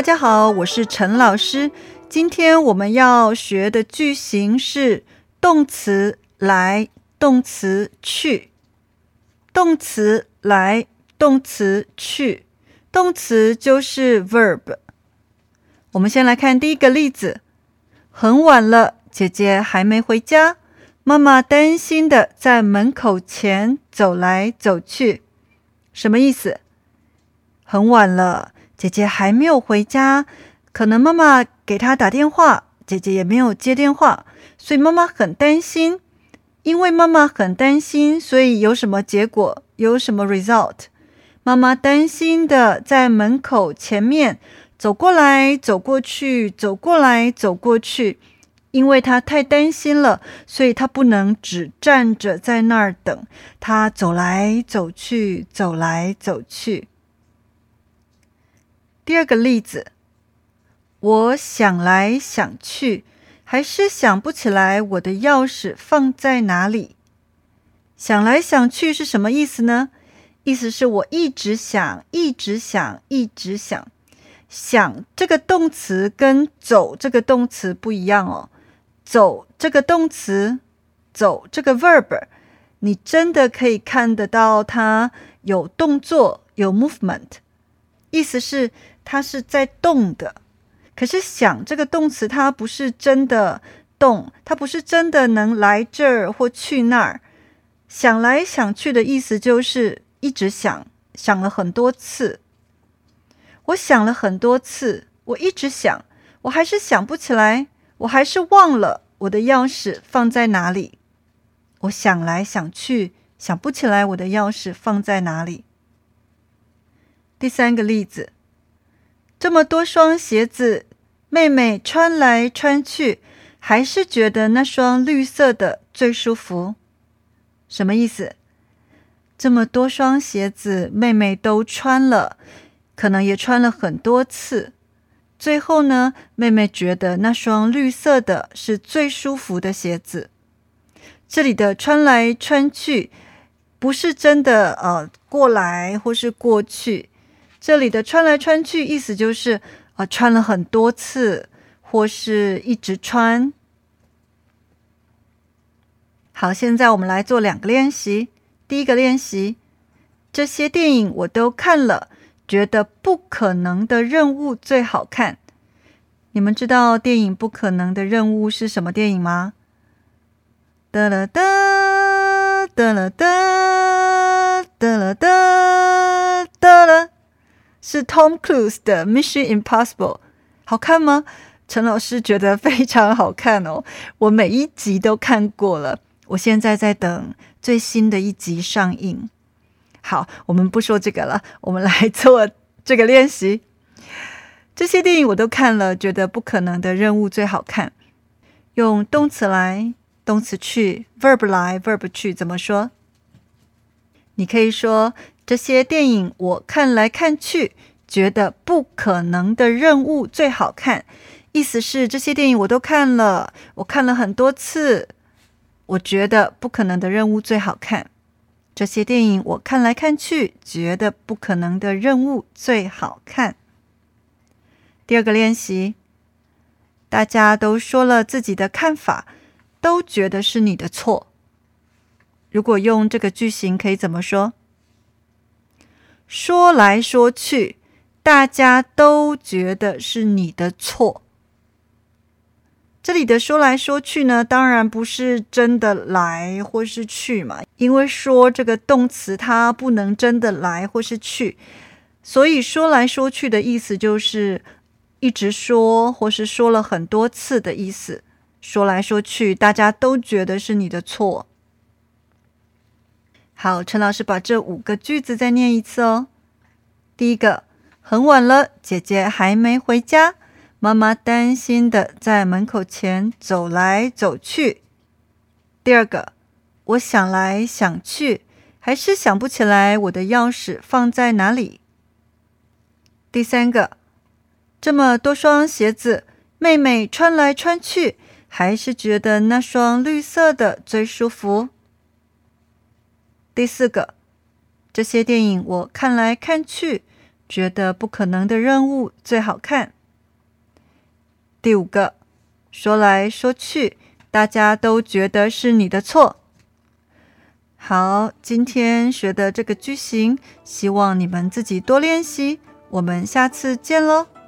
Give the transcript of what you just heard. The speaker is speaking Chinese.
大家好，我是陈老师。今天我们要学的句型是动词来，动词去，动词来，动词去，动词就是 verb。我们先来看第一个例子：很晚了，姐姐还没回家，妈妈担心的在门口前走来走去。什么意思？很晚了，姐姐还没有回家，可能妈妈给她打电话，姐姐也没有接电话，所以妈妈很担心。因为妈妈很担心，所以有什么结果？有什么 result？妈妈担心的在门口前面走过来走过去，走过来走过去。因为她太担心了，所以她不能只站着在那儿等，他走来走去，走来走去。第二个例子，我想来想去，还是想不起来我的钥匙放在哪里。想来想去是什么意思呢？意思是我一直想，一直想，一直想。想这个动词跟走这个动词不一样哦。走这个动词，走这个 verb，你真的可以看得到它有动作，有 movement，意思是它是在动的。可是想这个动词，它不是真的动，它不是真的能来这儿或去那儿。想来想去的意思就是一直想，想了很多次。我想了很多次，我一直想，我还是想不起来。我还是忘了我的钥匙放在哪里。我想来想去，想不起来我的钥匙放在哪里。第三个例子，这么多双鞋子，妹妹穿来穿去，还是觉得那双绿色的最舒服。什么意思？这么多双鞋子，妹妹都穿了，可能也穿了很多次。最后呢，妹妹觉得那双绿色的是最舒服的鞋子。这里的穿来穿去，不是真的呃过来或是过去。这里的穿来穿去，意思就是啊穿了很多次，或是一直穿。好，现在我们来做两个练习。第一个练习，这些电影我都看了。觉得不可能的任务最好看。你们知道电影《不可能的任务》是什么电影吗？哒啦哒哒啦哒是 Tom Cruise 的《Mission Impossible》。好看吗？陈老师觉得非常好看哦。我每一集都看过了，我现在在等最新的一集上映。好，我们不说这个了，我们来做这个练习。这些电影我都看了，觉得不可能的任务最好看。用动词来，动词去，verb 来，verb 去，怎么说？你可以说这些电影我看来看去，觉得不可能的任务最好看。意思是这些电影我都看了，我看了很多次，我觉得不可能的任务最好看。这些电影我看来看去，觉得不可能的任务最好看。第二个练习，大家都说了自己的看法，都觉得是你的错。如果用这个句型，可以怎么说？说来说去，大家都觉得是你的错。这里的说来说去呢，当然不是真的来或是去嘛，因为说这个动词它不能真的来或是去，所以说来说去的意思就是一直说或是说了很多次的意思。说来说去，大家都觉得是你的错。好，陈老师把这五个句子再念一次哦。第一个，很晚了，姐姐还没回家。妈妈担心的在门口前走来走去。第二个，我想来想去，还是想不起来我的钥匙放在哪里。第三个，这么多双鞋子，妹妹穿来穿去，还是觉得那双绿色的最舒服。第四个，这些电影我看来看去，觉得不可能的任务最好看。第五个，说来说去，大家都觉得是你的错。好，今天学的这个句型，希望你们自己多练习。我们下次见喽。